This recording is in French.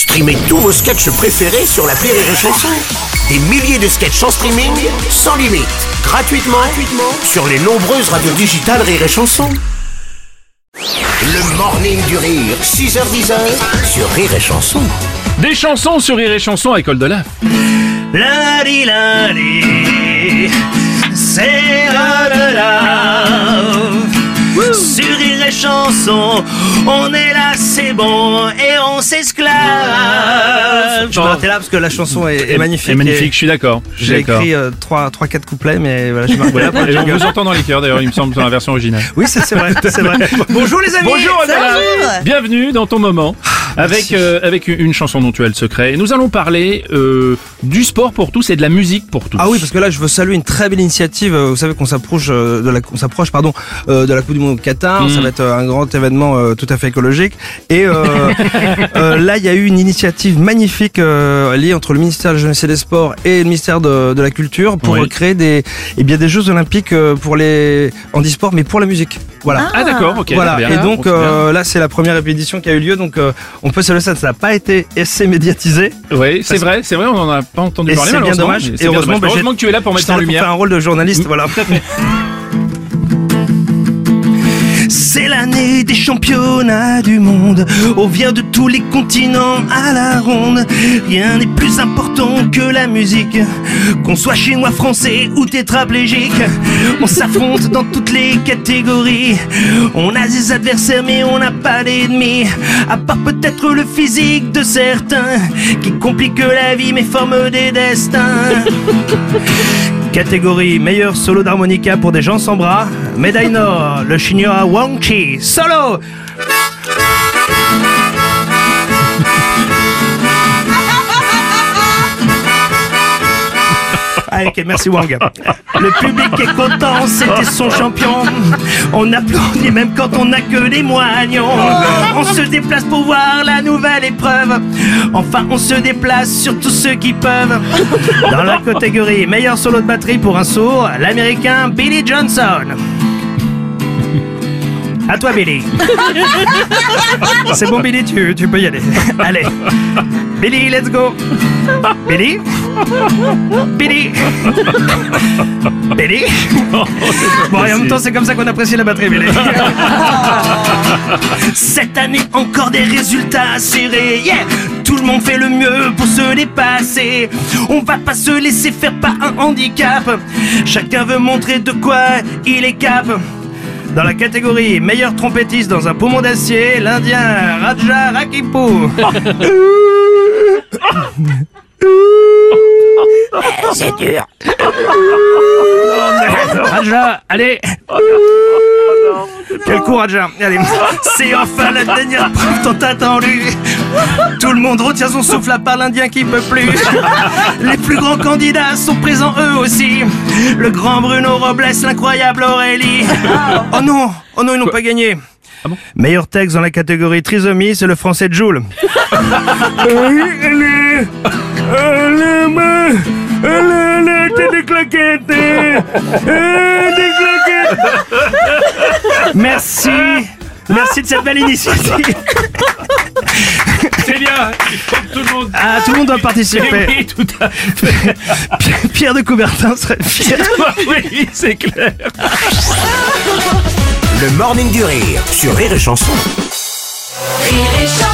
Streamez tous vos sketchs préférés sur la Rire et Chanson. Des milliers de sketchs en streaming, sans limite, gratuitement, gratuitement sur les nombreuses radios digitales Rire et Chanson. Le morning du rire, 6h10 sur Rire et Chanson. Des chansons sur Rire et Chanson à École de l'Art. Lundi, lundi, c'est de On est là, c'est bon, et on s'esclave. Je m'arrêtais là parce que la chanson est, est magnifique. C'est magnifique, je suis d'accord. J'ai écrit euh, 3, 3, 4 couplets, mais voilà, je Ouais, là pour et on vous entend dans les cœurs d'ailleurs, il me semble, dans la version originale. Oui, c'est c'est vrai, c'est vrai. Bonjour les amis Bonjour Adela Bienvenue dans ton moment avec, euh, avec une chanson dont tu as le secret. Et nous allons parler euh, du sport pour tous et de la musique pour tous. Ah oui, parce que là, je veux saluer une très belle initiative. Euh, Vous savez qu'on s'approche de la, on s'approche, pardon, euh, de la Coupe du Monde au Qatar. Ça va être un grand événement tout à fait écologique. Et là, il y a eu une initiative magnifique liée entre le ministère de la Jeunesse et des Sports et le ministère de, de la Culture pour Oui. créer des, eh bien, des Jeux Olympiques pour les handisport, mais pour la musique. Voilà. Ah d'accord, ok. Voilà, bien. et donc euh, là c'est la première édition qui a eu lieu, donc euh, on peut saluer ça, ça n'a pas été assez médiatisé. Oui, c'est vrai, c'est vrai, on n'en a pas entendu Et parler c'est bien dommage. Et heureusement, dommage. bah, Heureusement que tu es là pour mettre en là pour lumière. faire un rôle de journaliste, voilà. C'est l'année des championnats du monde. On vient de tous les continents à la ronde. Rien n'est plus important que la musique. Qu'on soit chinois, français ou tétraplégique. On s'affronte dans toutes les catégories. On a des adversaires, mais on n'a pas d'ennemis. À part peut-être le physique de certains. Qui complique la vie, mais forme des destins. Catégorie meilleur solo d'harmonica pour des gens sans bras. Médaille Nord, le chinois Wang Chi. Solo Ah, ok, merci Wang. Le public est content, c'était son champion. On applaudit même quand on n'a que des moignons. On se déplace pour voir la nouvelle épreuve. Enfin, on se déplace sur tous ceux qui peuvent. Dans la catégorie meilleur solo de batterie pour un sourd, l'américain Billy Johnson. À toi, Billy. C'est bon, Billy, tu, tu peux y aller. Allez. Billy, let's go. Billy? Billy. Billy. Bon, et en même temps, c'est comme ça qu'on apprécie la batterie, Billy. Cette année, encore des résultats serrés. Yeah Tout le monde fait le mieux pour se dépasser. On va pas se laisser faire par un handicap. Chacun veut montrer de quoi il est cap. Dans la catégorie meilleur trompettiste dans un poumon d'acier, l'Indien Raja Rakipu. C'est dur. Raja, allez. Quel coup Raja Allez, c'est enfin la dernière preuve tant attendue Tout le monde retient son souffle à part l'Indien qui peut plus. Les plus grands candidats sont présents eux aussi. Le grand Bruno Robles, l'incroyable Aurélie. Oh non. Oh non, ils n'ont pas gagné. Meilleur texte dans la catégorie trisomie, c'est le français Joule. Allez, allez, allez, des claquettes, des claquettes. Merci, merci de cette belle initiative. C'est bien, il faut que tout le monde... Ah, tout le monde doit participer. Oui, tout à fait. Pierre de Coubertin serait fier. oui, c'est clair. Le morning du rire sur Rire et Chanson. Rire et chanson